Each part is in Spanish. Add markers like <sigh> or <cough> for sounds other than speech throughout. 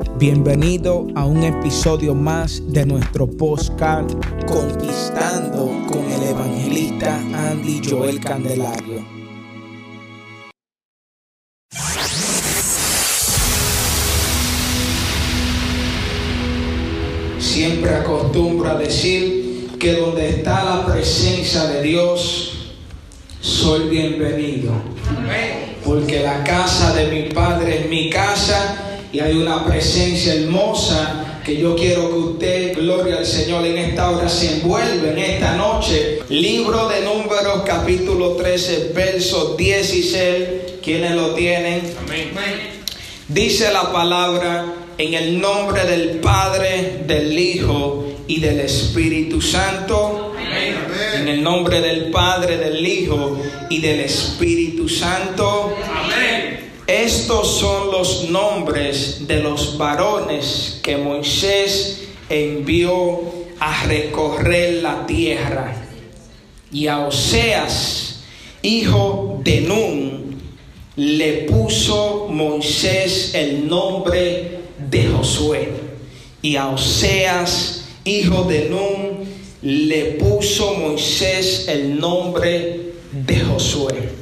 Bienvenido a un episodio más de nuestro podcast Conquistando con el evangelista Andy Joel Candelario. Siempre acostumbro a decir que donde está la presencia de Dios, soy bienvenido. Porque la casa de mi padre es mi casa y hay una presencia hermosa que yo quiero que usted, gloria al Señor, en esta hora se envuelve en esta noche. Libro de Números, capítulo 13, verso 16. ¿Quiénes lo tienen? Amén. Dice la palabra en el nombre del Padre, del Hijo y del Espíritu Santo. Amén. En el nombre del Padre, del Hijo y del Espíritu Santo. Amén. Estos son los nombres de los varones que Moisés envió a recorrer la tierra. Y a Oseas, hijo de Nun, le puso Moisés el nombre de Josué. Y a Oseas, hijo de Nun, le puso Moisés el nombre de Josué.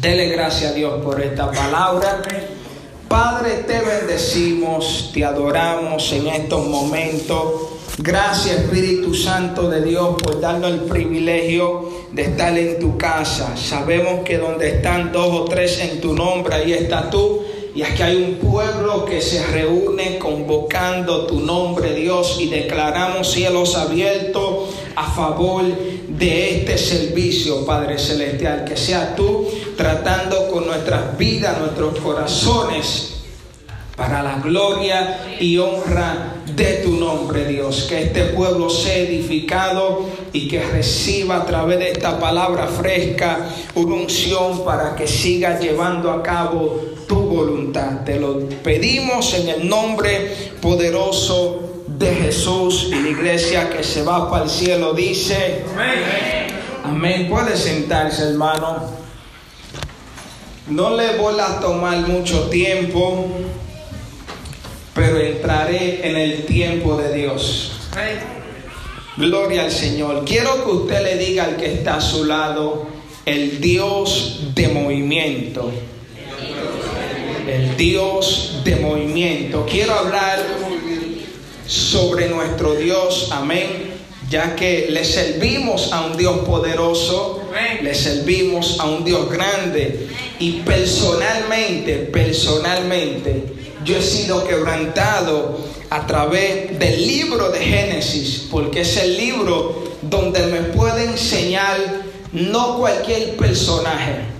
Dele gracias a Dios por esta palabra. Padre, te bendecimos, te adoramos en estos momentos. Gracias Espíritu Santo de Dios por darnos el privilegio de estar en tu casa. Sabemos que donde están dos o tres en tu nombre, ahí está tú. Y aquí hay un pueblo que se reúne convocando tu nombre, Dios, y declaramos cielos abiertos a favor de este servicio, Padre Celestial. Que sea tú tratando con nuestras vidas, nuestros corazones, para la gloria y honra de tu nombre, Dios. Que este pueblo sea edificado y que reciba a través de esta palabra fresca una unción para que siga llevando a cabo tu voluntad. Te lo pedimos en el nombre poderoso de Jesús y la iglesia que se va para el cielo dice amén. Amén. Puede sentarse, hermano. No le voy a tomar mucho tiempo, pero entraré en el tiempo de Dios. Gloria al Señor. Quiero que usted le diga al que está a su lado, el Dios de movimiento. El Dios de movimiento. Quiero hablar sobre nuestro Dios, amén, ya que le servimos a un Dios poderoso, le servimos a un Dios grande y personalmente, personalmente, yo he sido quebrantado a través del libro de Génesis, porque es el libro donde me puede enseñar no cualquier personaje.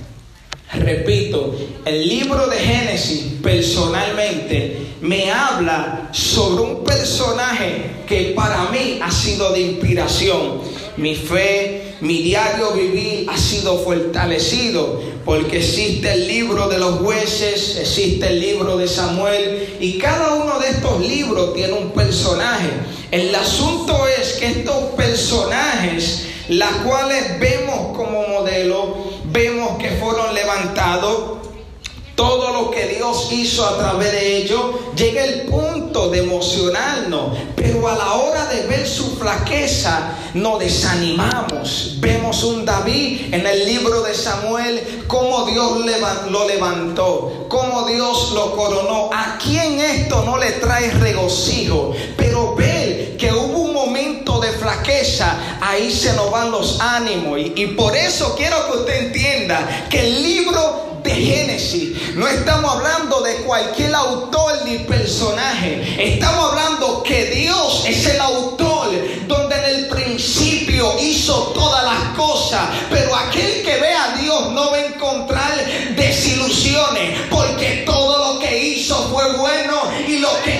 Repito, el libro de Génesis personalmente me habla sobre un personaje que para mí ha sido de inspiración. Mi fe, mi diario vivir ha sido fortalecido porque existe el libro de los jueces, existe el libro de Samuel y cada uno de estos libros tiene un personaje. El asunto es que estos personajes, las cuales vemos como modelo, vemos que fueron levantados todo lo que Dios hizo a través de ellos, llega el punto de emocionarnos, pero a la hora de ver su flaqueza, nos desanimamos. Vemos un David en el libro de Samuel, cómo Dios lo levantó, cómo Dios lo coronó. ¿A quién esto no le trae regocijo? Pero ver que hubo ahí se nos van los ánimos. Y, y por eso quiero que usted entienda que el libro de Génesis. No estamos hablando de cualquier autor ni personaje. Estamos hablando que Dios es el autor donde en el principio hizo todas las cosas. Pero aquel que ve a Dios no va a encontrar desilusiones porque todo lo que hizo fue bueno y lo que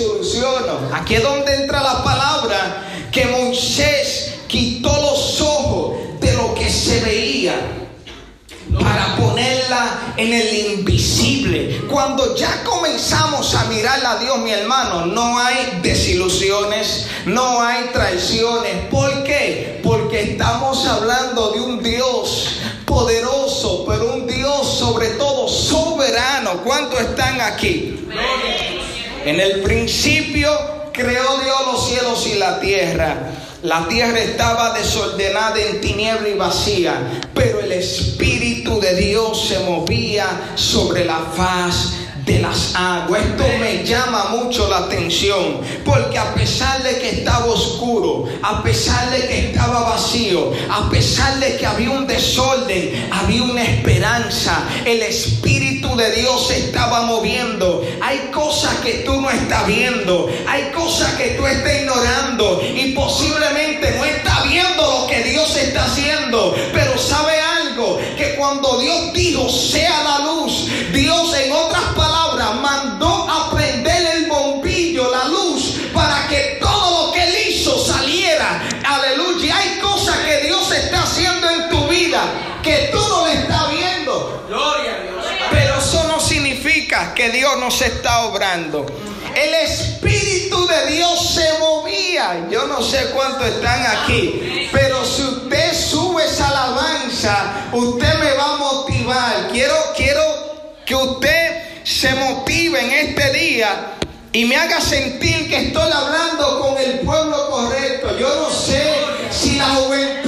no me desilusiono. Aquí es donde entra la palabra que Moisés quitó los ojos de lo que se veía para ponerla en el invisible. Cuando ya comenzamos a mirar a Dios, mi hermano, no hay desilusiones, no hay traiciones. ¿Por qué? Porque estamos hablando de un Dios poderoso, pero un Dios sobre todo soberano. ¿Cuántos están aquí? En el principio creó Dios los cielos y la tierra. La tierra estaba desordenada en tiniebla y vacía, pero el Espíritu de Dios se movía sobre la faz de las aguas. Esto me llama mucho la atención, porque a pesar de que estaba oscuro, a pesar de que estaba vacío, a pesar de que había un desorden, había una esperanza. El Espíritu de Dios se estaba moviendo. Hay cosas que tú no estás viendo, hay cosas que tú estás ignorando y posiblemente no estás viendo lo que Dios está haciendo, pero sabe algo, que cuando Dios dijo sea la luz, Dios está obrando. El Espíritu de Dios se movía. Yo no sé cuántos están aquí. Pero si usted sube esa alabanza, usted me va a motivar. Quiero, quiero que usted se motive en este día y me haga sentir que estoy hablando con el pueblo correcto. Yo no sé si la juventud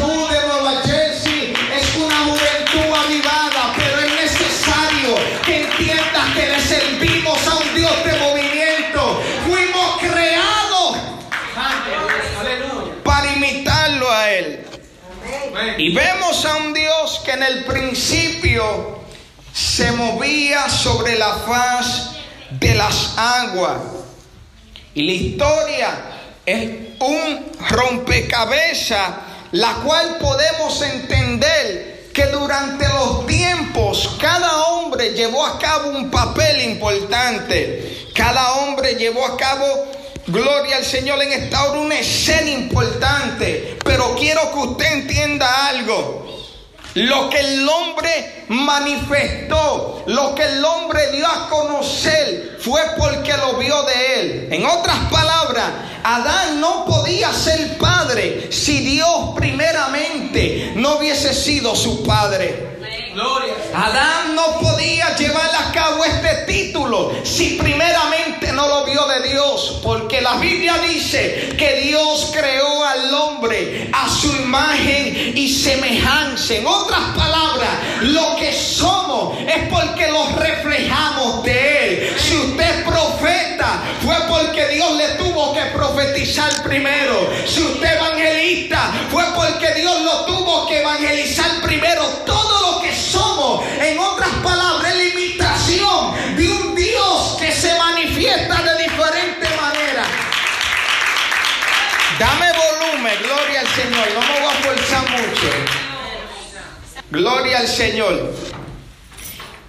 Y vemos a un Dios que en el principio se movía sobre la faz de las aguas. Y la historia es un rompecabezas, la cual podemos entender que durante los tiempos cada hombre llevó a cabo un papel importante. Cada hombre llevó a cabo Gloria al Señor en esta hora, una escena importante. Pero quiero que usted entienda algo. Lo que el hombre manifestó, lo que el hombre dio a conocer, fue porque lo vio de él. En otras palabras, Adán no podía ser padre si Dios primeramente no hubiese sido su padre. Adán no podía llevar a cabo este título si primeramente no lo vio de Dios, porque la Biblia dice que Dios creó al hombre a su imagen y semejanza. En otras palabras, lo que somos es porque los reflejamos de Él. Si usted es profeta, fue porque Dios le tuvo que profetizar primero. Gloria al Señor.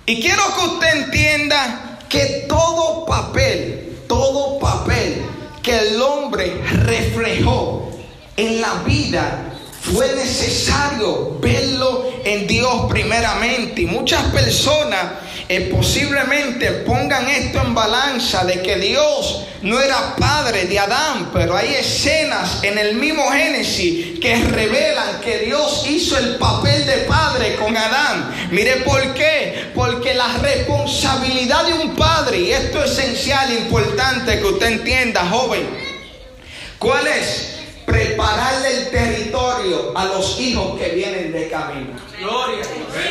Y quiero que usted entienda que todo papel, todo papel que el hombre reflejó en la vida fue necesario verlo en Dios primeramente. Y muchas personas eh, posiblemente pongan esto en balanza de que Dios no era padre de Adán, pero hay escenas en el mismo Génesis que revelan que Dios hizo el papel de padre con Adán. Mire por qué, porque la responsabilidad de un padre, y esto es esencial, importante que usted entienda, joven, ¿cuál es? prepararle el territorio a los hijos que vienen de camino.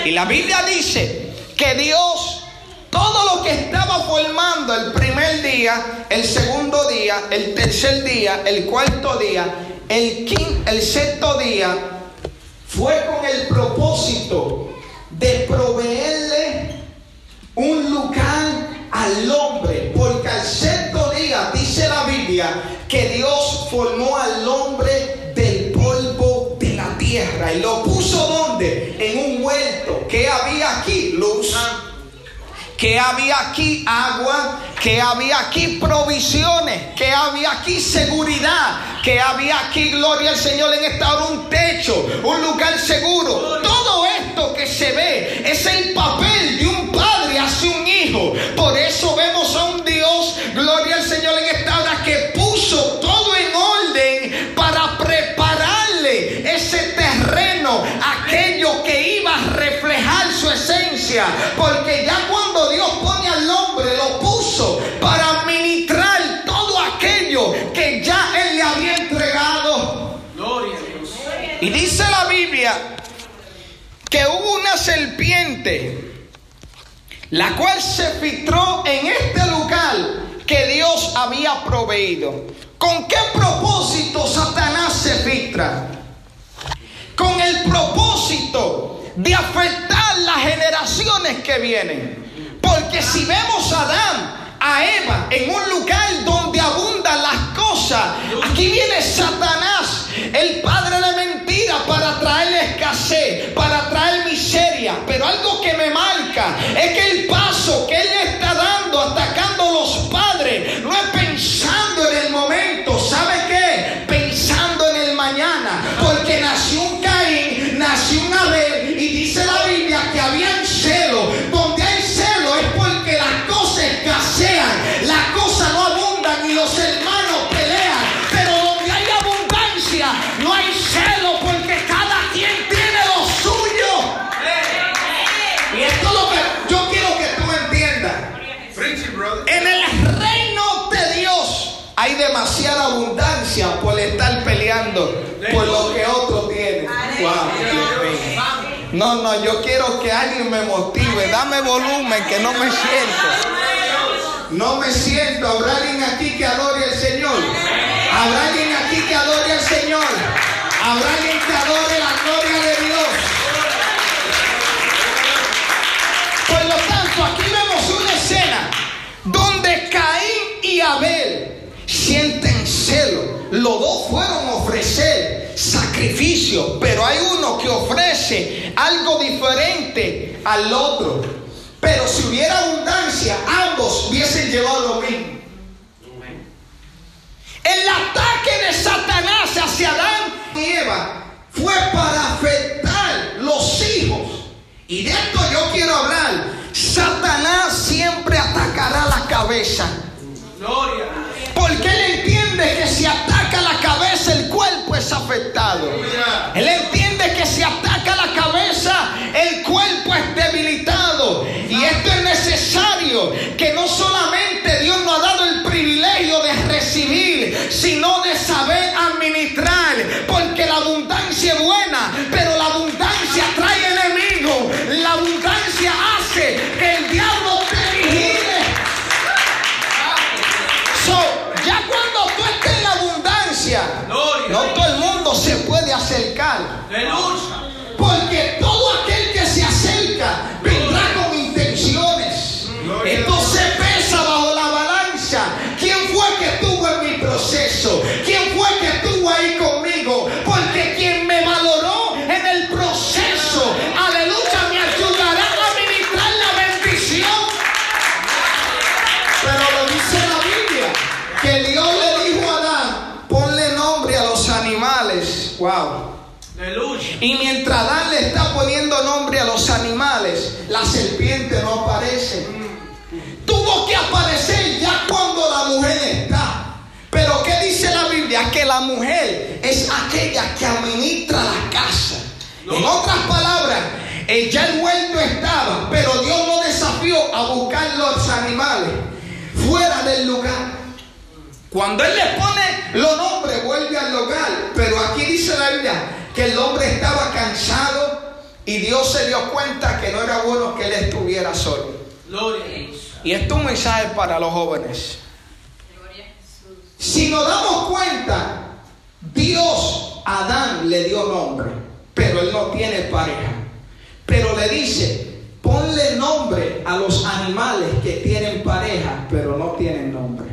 Y la Biblia dice que Dios, todo lo que estaba formando el primer día, el segundo día, el tercer día, el cuarto día, el quinto, el sexto día, fue con el propósito de proveerle un lugar al hombre, porque al sexto día dice la Biblia que Dios formó al hombre del polvo de la tierra y lo puso donde? En un huerto. que había que había aquí agua, que había aquí provisiones, que había aquí seguridad, que había aquí, gloria al Señor, en esta hora un techo, un lugar seguro. Todo esto que se ve es el papel de un padre hacia un hijo. Por eso vemos a un Dios, gloria al Señor, en esta hora que puso todo en orden para prepararle ese terreno, aquello que iba a reflejar su esencia. Porque ya cuando Que hubo una serpiente, la cual se filtró en este lugar que Dios había proveído. ¿Con qué propósito Satanás se filtra? Con el propósito de afectar las generaciones que vienen. Porque si vemos a Adán, a Eva, en un lugar donde abundan las cosas, aquí viene Satanás, el padre de para traer miseria. Pero algo que me marca es que peleando por lo que otro tiene. Wow. No, no, yo quiero que alguien me motive. Dame volumen, que no me siento. No me siento. ¿Habrá alguien aquí que adore al Señor? ¿Habrá alguien aquí que adore al Señor? ¿Habrá alguien que adore pero hay uno que ofrece algo diferente al otro. Pero si hubiera abundancia, ambos hubiesen llevado lo mismo. El ataque de Satanás hacia Adán y Eva fue para afectar los hijos. Y de esto yo quiero hablar. Satanás siempre atacará la cabeza. Gloria. Porque él entiende que si ataca la cabeza, el es afectado. Él entiende que si ataca la cabeza, el cuerpo es debilitado. Y esto es necesario, que no solamente Dios nos ha dado el privilegio de recibir, sino de acercar. Aleluya. La mujer es aquella que administra la casa. En otras palabras, eh, ya el huerto estaba, pero Dios lo desafió a buscar los animales fuera del lugar. Cuando él le pone los nombres, vuelve al lugar. Pero aquí dice la Biblia que el hombre estaba cansado y Dios se dio cuenta que no era bueno que él estuviera solo. Gloria a Dios. Y esto es un mensaje para los jóvenes. Si nos damos cuenta, Dios Adán le dio nombre, pero él no tiene pareja. Pero le dice, ponle nombre a los animales que tienen pareja, pero no tienen nombre.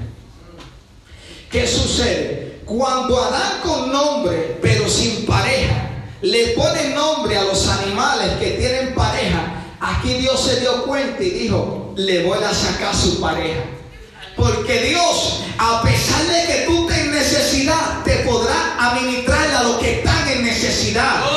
¿Qué sucede? Cuando Adán con nombre, pero sin pareja, le pone nombre a los animales que tienen pareja, aquí Dios se dio cuenta y dijo, le voy a sacar su pareja. Porque Dios, a pesar de que tú en necesidad, te podrá administrar a los que están en necesidad.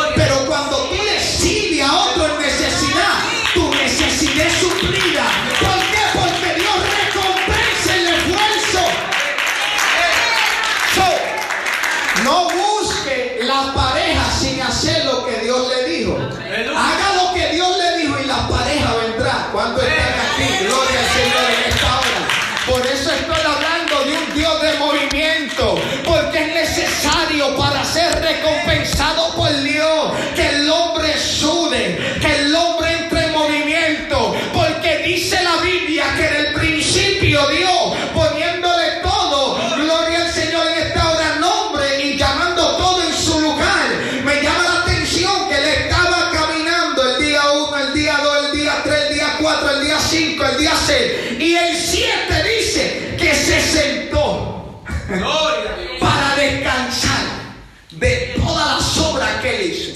Que él hizo.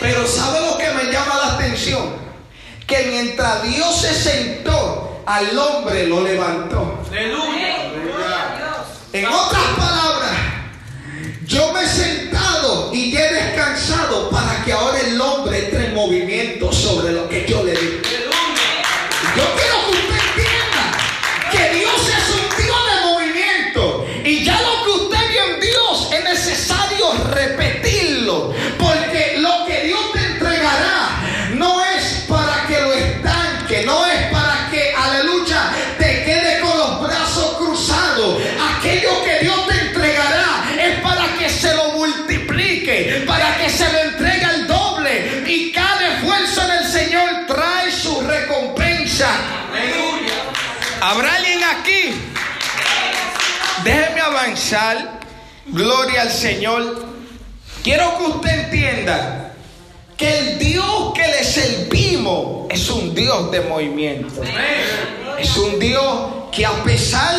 Pero ¿sabe lo que me llama la atención? Que mientras Dios se sentó, al hombre lo levantó. En otras ¿Habrá alguien aquí? Déjeme avanzar. Gloria al Señor. Quiero que usted entienda que el Dios que le servimos es un Dios de movimiento. Es un Dios que a pesar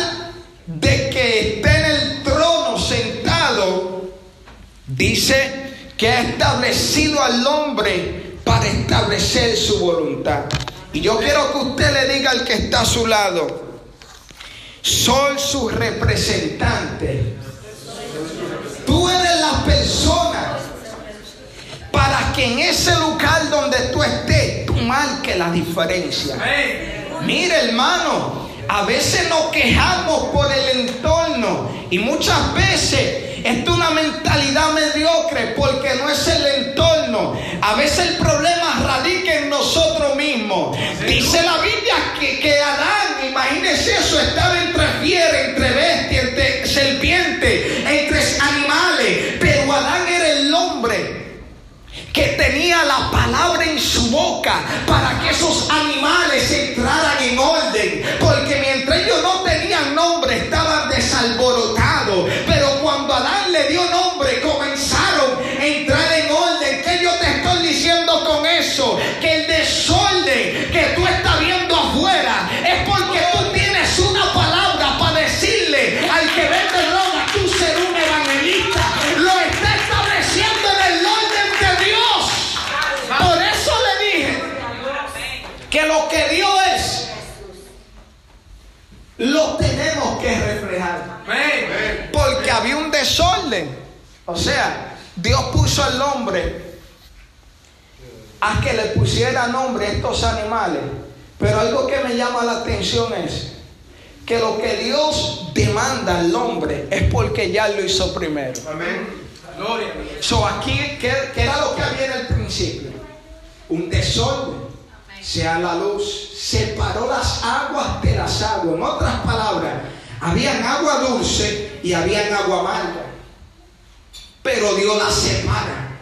de que esté en el trono sentado, dice que ha establecido al hombre para establecer su voluntad. Y yo quiero que usted le diga al que está a su lado, soy su representante. Tú eres la persona para que en ese lugar donde tú estés, tú marques la diferencia. Mire hermano, a veces nos quejamos por el entorno y muchas veces es una mentalidad mediocre porque no es el entorno. A veces el problema radica en nosotros mismos. Dice la Biblia que, que Adán, imagínese eso, estaba entre fiera, entre bestia, entre serpiente, entre animales. Pero Adán era el hombre que tenía la palabra en su boca para que esos animales entraran que Dios es, lo tenemos que reflejar. Porque había un desorden. O sea, Dios puso al hombre a que le pusiera nombre a estos animales. Pero algo que me llama la atención es que lo que Dios demanda al hombre es porque ya lo hizo primero. Amén. Gloria. So aquí, ¿qué, qué era lo que había en el principio? Un desorden. Sea la luz. Separó las aguas de las aguas. En otras palabras, habían agua dulce y habían agua amarga. Pero Dios las separa.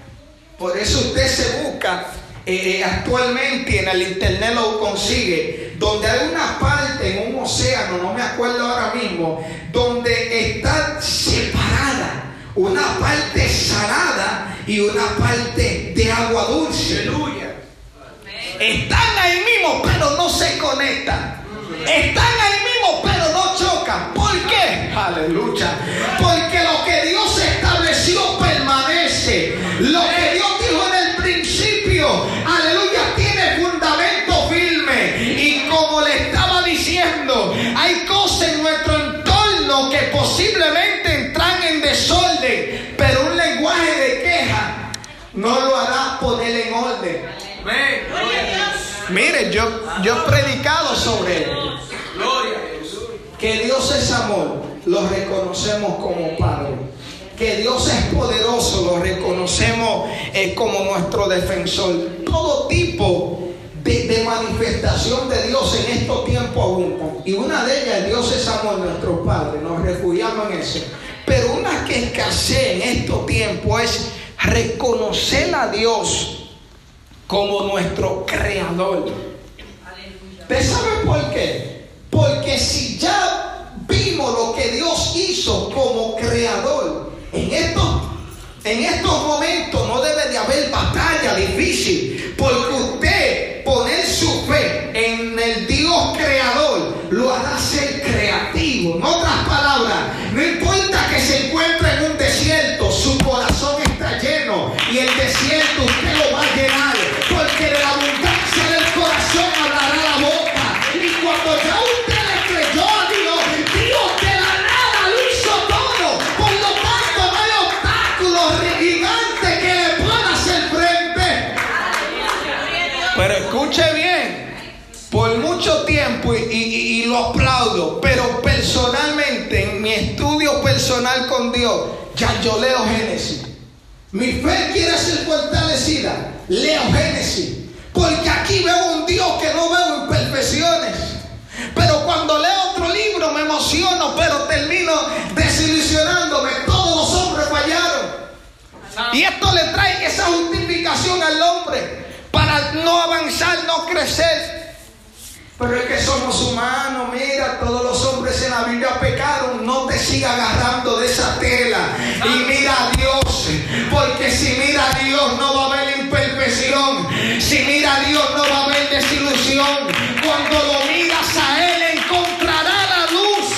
Por eso usted se busca eh, eh, actualmente en el internet lo consigue, donde hay una parte en un océano, no me acuerdo ahora mismo, donde está separada una parte salada y una parte de agua dulce. Aleluya. Están ahí mismo, pero no se conectan. Están ahí mismo, pero no chocan. ¿Por qué? Aleluya. Porque lo que Dios estableció permanece. Lo que Dios dijo en el principio, aleluya, tiene fundamento firme. Y como le estaba diciendo, hay cosas en nuestro entorno que posiblemente entran en desorden, pero un lenguaje de queja no lo hará poner en orden. Amén. Gloria a Dios. Yo, yo he predicado sobre él. Gloria a Dios. que Dios es amor, lo reconocemos como Padre. Que Dios es poderoso, lo reconocemos eh, como nuestro defensor. Todo tipo de, de manifestación de Dios en estos tiempos abundan. Y una de ellas, Dios es amor, nuestro Padre. Nos refugiamos en eso. pero una que escasea en estos tiempos es reconocer a Dios como nuestro creador. ¿Usted sabe por qué? Porque si ya vimos lo que Dios hizo como creador, en estos, en estos momentos no debe de haber batalla difícil, porque usted poner su fe en el Dios creador lo hará ser aplaudo, pero personalmente, en mi estudio personal con Dios, ya yo leo Génesis. Mi fe quiere ser fortalecida, leo Génesis. Porque aquí veo un Dios que no veo imperfecciones. Pero cuando leo otro libro me emociono, pero termino desilusionándome. Todos los hombres fallaron. Y esto le trae esa justificación al hombre para no avanzar, no crecer. Pero es que somos humanos, mira, todos los hombres en la Biblia pecaron, no te siga agarrando de esa tela. Y mira a Dios, porque si mira a Dios no va a haber imperfección, si mira a Dios no va a haber desilusión. Cuando lo miras a Él encontrará la luz.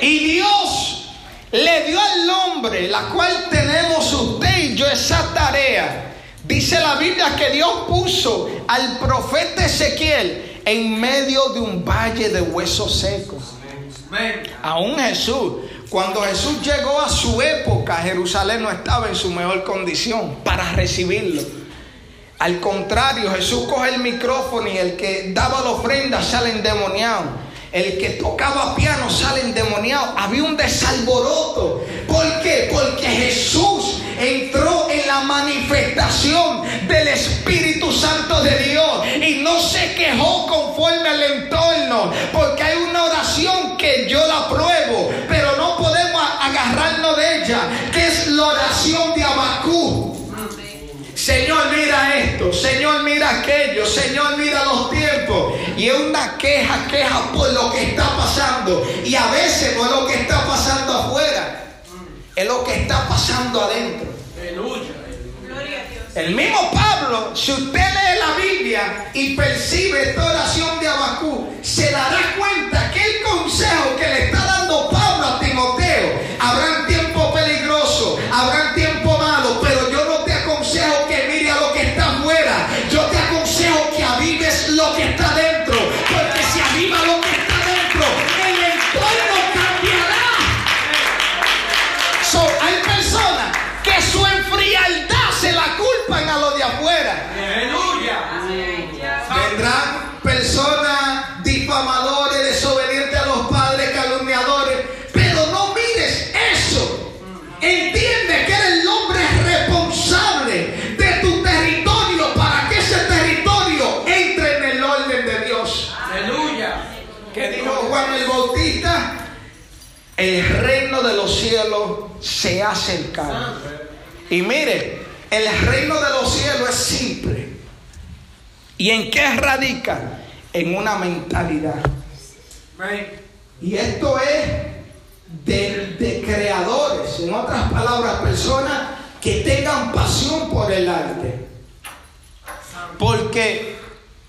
Y Dios le dio al hombre, la cual tenemos usted y yo esa tarea. Dice la Biblia que Dios puso al profeta Ezequiel en medio de un valle de huesos secos. Aún Jesús, cuando Jesús llegó a su época, Jerusalén no estaba en su mejor condición para recibirlo. Al contrario, Jesús coge el micrófono y el que daba la ofrenda sale endemoniado. El que tocaba piano sale endemoniado. Había un desalboroto. ¿Por qué? Porque Jesús entró en la manifestación del Espíritu Santo de Dios y no se quejó conforme al entorno. Porque hay una oración que yo la pruebo, pero no podemos agarrarnos de ella, que es la oración de Abacú. Señor, mira esto, Señor, mira aquello, Señor, mira los tiempos. Y es una queja, queja por lo que está pasando. Y a veces no es lo que está pasando afuera, es lo que está pasando adentro. Aleluya. El mismo Pablo, si usted lee la Biblia y percibe esta oración de Abacú, se dará cuenta que el consejo que le está culpan a lo de afuera. Aleluya. Vendrán personas difamadores, desobedientes a los padres, calumniadores. Pero no mires eso. Entiende que eres el hombre responsable de tu territorio para que ese territorio entre en el orden de Dios. Aleluya. Que dijo Juan el Bautista, el reino de los cielos se ha acercado. Y mire, el reino de los cielos es simple. ¿Y en qué radica? En una mentalidad. Y esto es de, de creadores, en otras palabras, personas que tengan pasión por el arte. Porque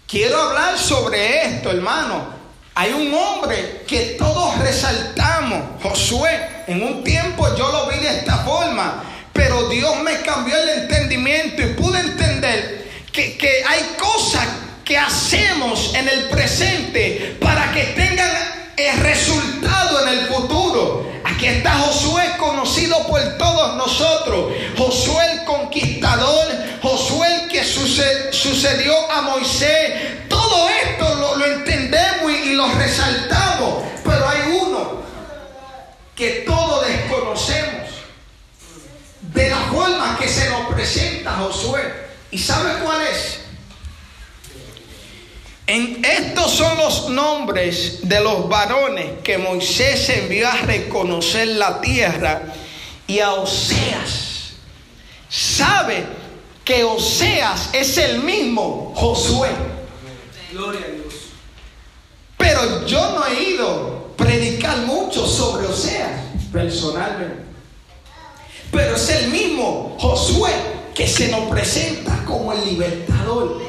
quiero hablar sobre esto, hermano. Hay un hombre que todos resaltamos, Josué. En un tiempo yo lo vi de esta forma, pero Dios me cambió el entendimiento y pude entender que, que hay cosas que hacemos en el presente para que tengan el resultado en el futuro. Aquí está Josué conocido por todos nosotros. Josué el conquistador, Josué el que suce- sucedió a Moisés. Josué. ¿Y sabe cuál es? En, estos son los nombres de los varones que Moisés envió a reconocer la tierra y a Oseas. Sabe que Oseas es el mismo Josué. Gloria a Dios. Pero yo no he ido a predicar mucho sobre Oseas personalmente. Pero es el mismo Josué que se nos presenta como el libertador,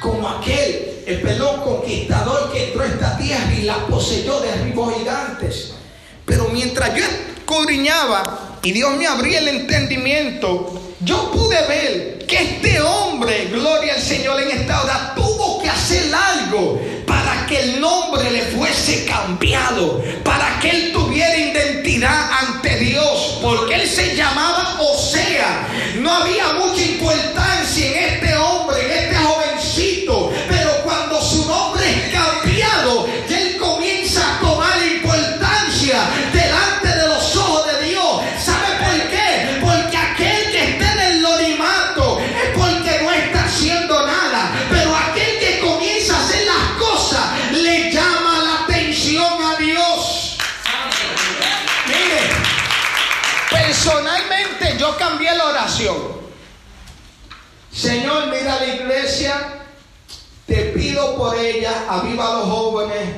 como aquel, el pelón conquistador que entró a esta tierra y la poseyó de arribos gigantes. Pero mientras yo escudriñaba y Dios me abría el entendimiento, yo pude ver que este hombre, gloria al Señor, en esta hora tuvo que hacer algo para que el nombre le fuese cambiado, para que él tuviera identidad ante Dios, porque él se llamaba Osea. No había Señor, mira la iglesia, te pido por ella, aviva a los jóvenes.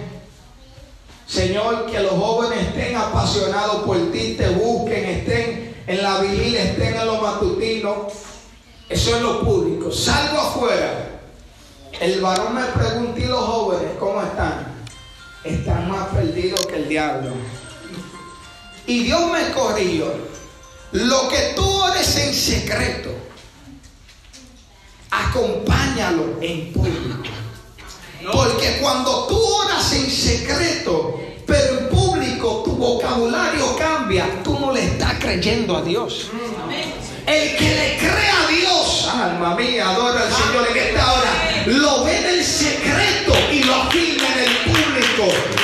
Señor, que los jóvenes estén apasionados por ti, te busquen, estén en la vigilia, estén en lo matutino. Eso es lo público. Salgo afuera. El varón me pregunta, ¿y los jóvenes cómo están? Están más perdidos que el diablo. Y Dios me corrió. Lo que tú ores en secreto, acompáñalo en público. Porque cuando tú oras en secreto, pero en público tu vocabulario cambia, tú no le estás creyendo a Dios. El que le cree a Dios, alma mía, adora al Señor en esta hora, lo ve en el secreto y lo afirma en el público.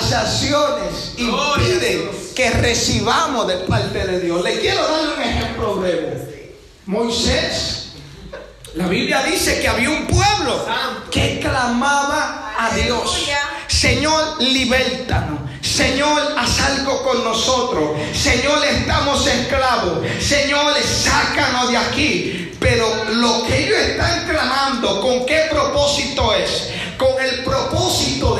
Pero las acciones Gloria a impiden que recibamos de parte de Dios. Le quiero dar un ejemplo breve. Moisés, la Biblia dice que había un pueblo que clamaba a Dios. Señor, libértanos. Señor, haz algo con nosotros. Señor, estamos esclavos. Señor, sácanos de aquí. Pero lo que ellos están clamando, ¿con qué propósito es? Con el propósito de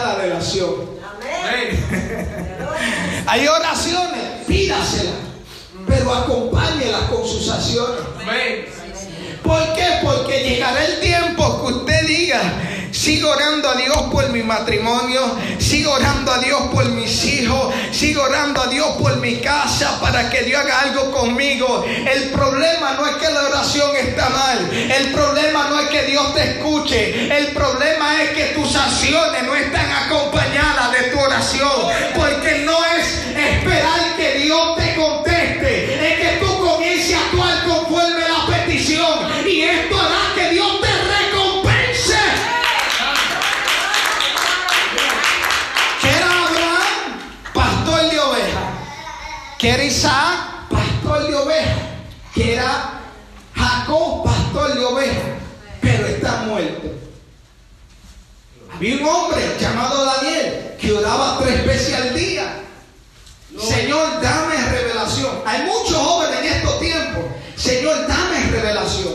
la acción. <laughs> Hay oraciones, pídaselas, pero acompáñelas con sus acciones. ¿Por qué? Porque llegará el tiempo que usted diga, Sigo orando a Dios por mi matrimonio. Sigo orando a Dios por mis hijos. Sigo orando a Dios por mi casa para que Dios haga algo conmigo. El problema no es que la oración está mal. El problema no es que Dios te escuche. El problema es que tus acciones no están acompañadas de tu oración. Porque no es esperar que Dios te conteste. Había un hombre llamado Daniel que oraba tres veces al día. Señor, dame revelación. Hay muchos jóvenes en estos tiempos. Señor, dame revelación.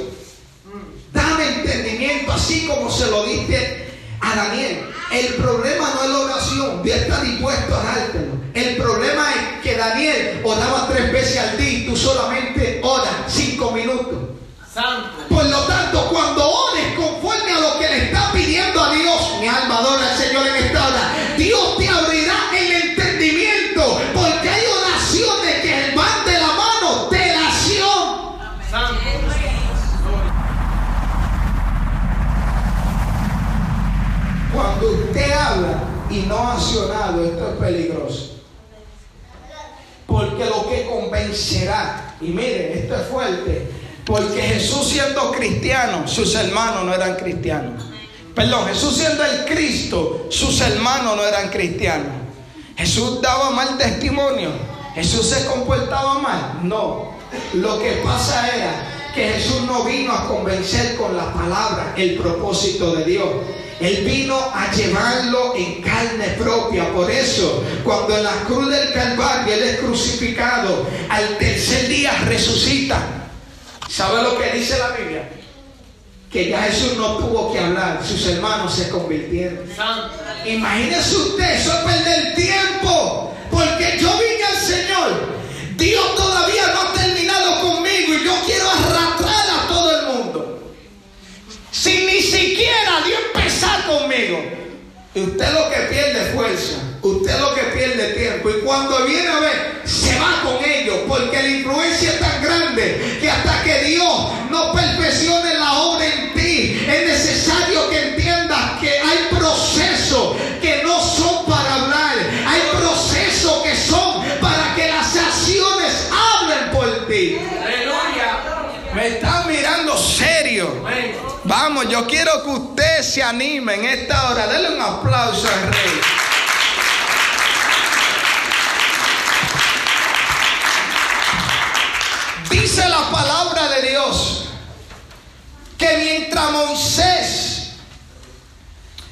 Dame entendimiento, así como se lo diste a Daniel. El problema no es la oración. Dios está dispuesto a dártelo. El problema es que Daniel oraba tres veces al día y tú solamente oras cinco minutos. Santo. Esto es peligroso. Porque lo que convencerá, y miren, esto es fuerte, porque Jesús siendo cristiano, sus hermanos no eran cristianos. Perdón, Jesús siendo el Cristo, sus hermanos no eran cristianos. Jesús daba mal testimonio. Jesús se comportaba mal. No. Lo que pasa era que Jesús no vino a convencer con la palabra el propósito de Dios. Él vino a llevarlo en carne propia. Por eso, cuando en la cruz del Calvario Él es crucificado, al tercer día resucita. ¿Sabe lo que dice la Biblia? Que ya Jesús no tuvo que hablar, sus hermanos se convirtieron. Imagínese usted, eso es perder tiempo. Porque yo vine al Señor. Dios todavía no ha conmigo y yo quiero arrastrar a todo el mundo. Sin ni siquiera Conmigo. Usted lo que pierde fuerza. Usted lo que pierde tiempo. Y cuando viene a ver, se va con ellos. Porque la influencia es tan grande que hasta que Dios no perfeccione la obra en ti, es necesario que entiendas Yo quiero que usted se anime en esta hora. Denle un aplauso al rey. Dice la palabra de Dios que mientras Moisés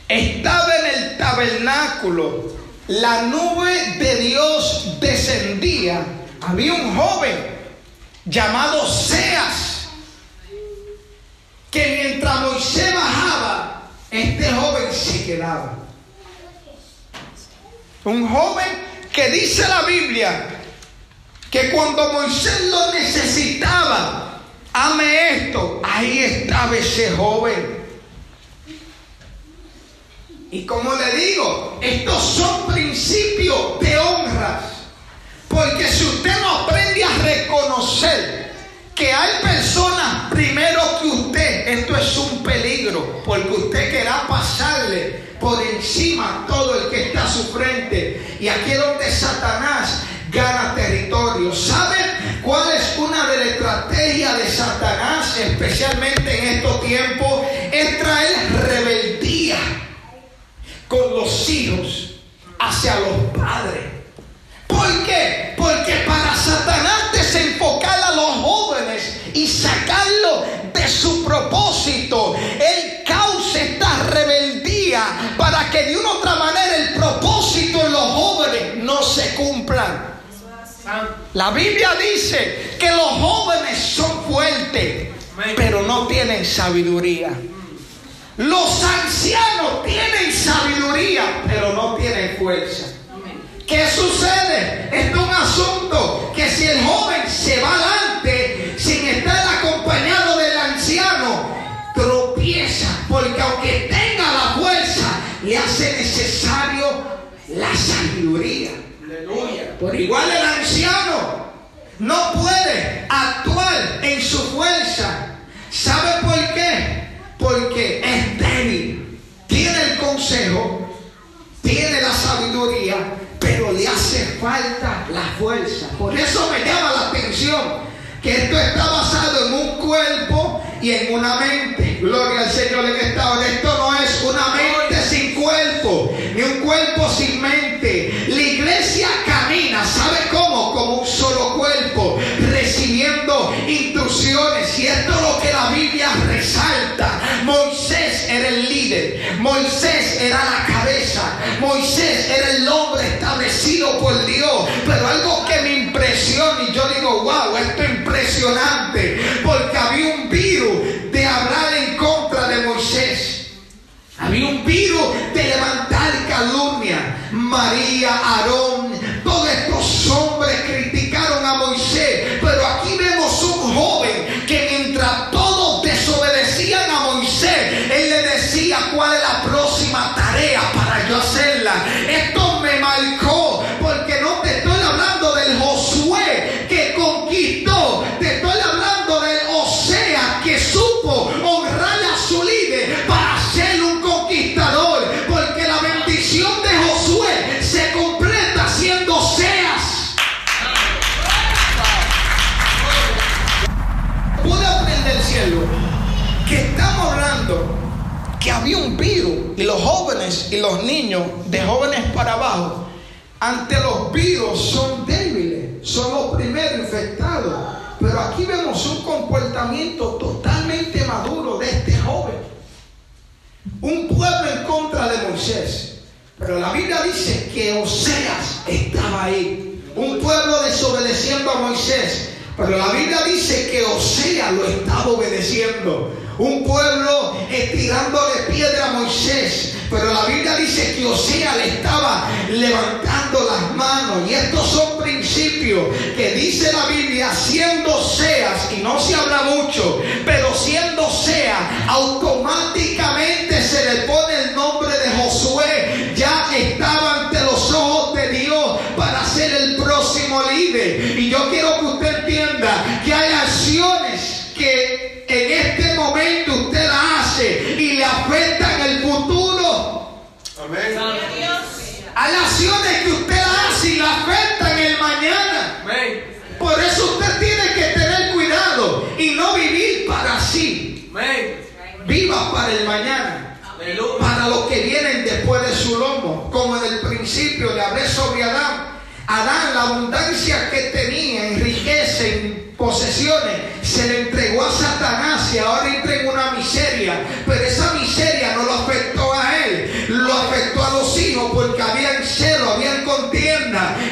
estaba en el tabernáculo, la nube de Dios descendía. Había un joven llamado Seas que mientras Moisés bajaba, este joven se quedaba. Un joven que dice la Biblia que cuando Moisés lo necesitaba, ame esto, ahí estaba ese joven. Y como le digo, estos son principios de honras. Porque si usted no aprende a reconocer que hay personas primero que usted, esto es un peligro, porque usted querrá pasarle por encima todo el que está a su frente. Y aquí es donde Satanás gana territorio. ¿Saben cuál es una de las estrategias de Satanás, especialmente en estos tiempos? Es traer rebeldía con los hijos hacia los padres. ¿Por qué? Porque para Satanás desenfocar a La Biblia dice que los jóvenes son fuertes, pero no tienen sabiduría. Los ancianos tienen sabiduría, pero no tienen fuerza. ¿Qué sucede? Esto es un asunto que si el joven se va adelante sin estar acompañado del anciano, tropieza, porque aunque tenga la fuerza, le hace necesario la sabiduría. Aleluya. Por igual el anciano no puede actuar en su fuerza. ¿Sabe por qué? Porque es débil. Tiene el consejo, tiene la sabiduría, pero le hace falta la fuerza. Por eso me llama la atención que esto está basado en un cuerpo y en una mente. Gloria al Señor en esta hora. Esto Moisés era la cabeza, Moisés era el hombre establecido por Dios. Pero algo que me impresiona y yo digo, wow, esto es impresionante, porque había un virus de hablar en contra de Moisés. Había un virus de levantar calumnia. María, Aarón, todos estos hombres y los niños de jóvenes para abajo ante los virus son débiles, son los primeros infectados. Pero aquí vemos un comportamiento totalmente maduro de este joven. Un pueblo en contra de Moisés. Pero la Biblia dice que Oseas estaba ahí. Un pueblo desobedeciendo a Moisés. Pero la Biblia dice que Oseas lo estaba obedeciendo. Un pueblo estirándole piedra a Moisés. Pero la Biblia dice que Oseas le estaba levantando las manos. Y estos son principios que dice la Biblia, siendo Oseas, y no se habla mucho, pero siendo Oseas, automáticamente se le pone el nombre de Josué. Ya estaba ante los ojos de Dios para ser el próximo líder. Y yo quiero que usted entienda que hay acciones que Amén. Hay acciones que usted hace y le afectan el mañana. Amén. Por eso usted tiene que tener cuidado y no vivir para sí. Amén. Viva para el mañana. Aleluya. Para los que vienen después de su lomo. Como en el principio le hablé sobre Adán. Adán, la abundancia que tenía en riqueza, en posesiones, se le entregó a Satanás y ahora entra en una miseria. Pero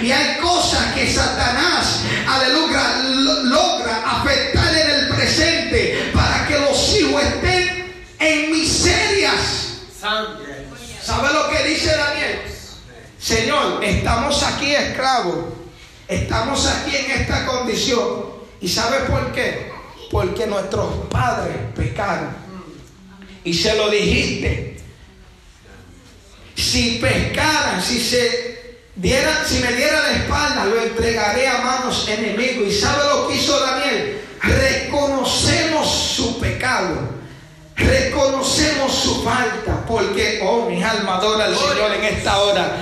Y hay cosas que Satanás, aleluya, lo- logra afectar en el presente para que los hijos estén en miserias. ¿Sabe lo que dice Daniel? Señor, estamos aquí esclavos. Estamos aquí en esta condición. ¿Y sabe por qué? Porque nuestros padres pecaron. Y se lo dijiste. Si pescaran, si se dieran, si me diera la espalda, lo entregaré a manos enemigos. ¿Y sabe lo que hizo Daniel? Reconocemos su pecado. Reconocemos su falta. Porque, oh, mi alma adora al Señor en esta hora.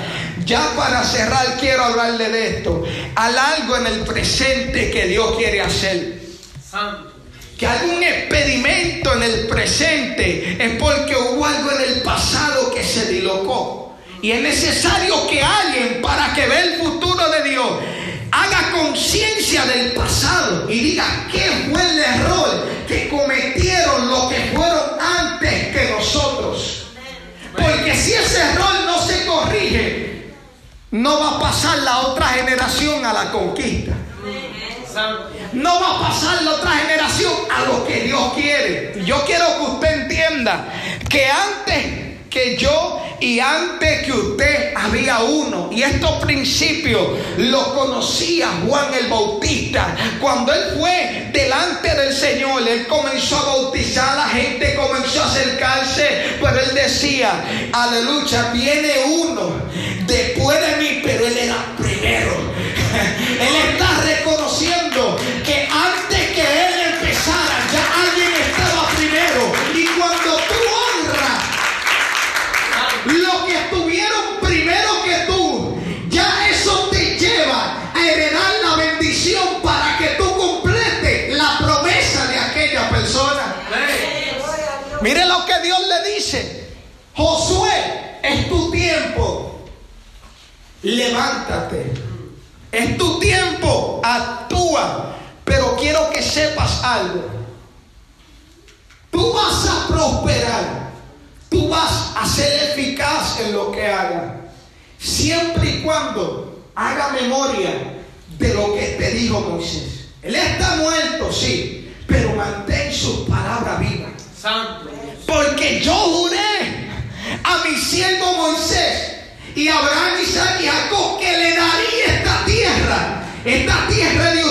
Ya para cerrar quiero hablarle de esto. Al algo en el presente que Dios quiere hacer que un experimento en el presente es porque hubo algo en el pasado que se dilocó. Y es necesario que alguien, para que vea el futuro de Dios, haga conciencia del pasado y diga qué fue el error que cometieron los que fueron antes que nosotros. Porque si ese error no se corrige, no va a pasar la otra generación a la conquista. No va a pasar la otra generación a lo que Dios quiere. Yo quiero que usted entienda que antes que yo y antes que usted había uno. Y estos principios los conocía Juan el Bautista. Cuando él fue delante del Señor, él comenzó a bautizar, la gente comenzó a acercarse, pero él decía, aleluya, viene uno después de mí, pero él era primero. <laughs> él está reconociendo que estuvieron primero que tú, ya eso te lleva a heredar la bendición para que tú completes la promesa de aquella persona. Mire lo que Dios le dice. Josué, es tu tiempo. Levántate. Es tu tiempo. Actúa. Pero quiero que sepas algo. Tú vas a prosperar. Vas a ser eficaz en lo que hagas. Siempre y cuando haga memoria de lo que te dijo Moisés. Él está muerto, sí, pero mantén sus palabras vivas. Santo. Porque yo juré a mi siervo Moisés y a Abraham, Isaac y Jacob que le daría esta tierra. Esta tierra de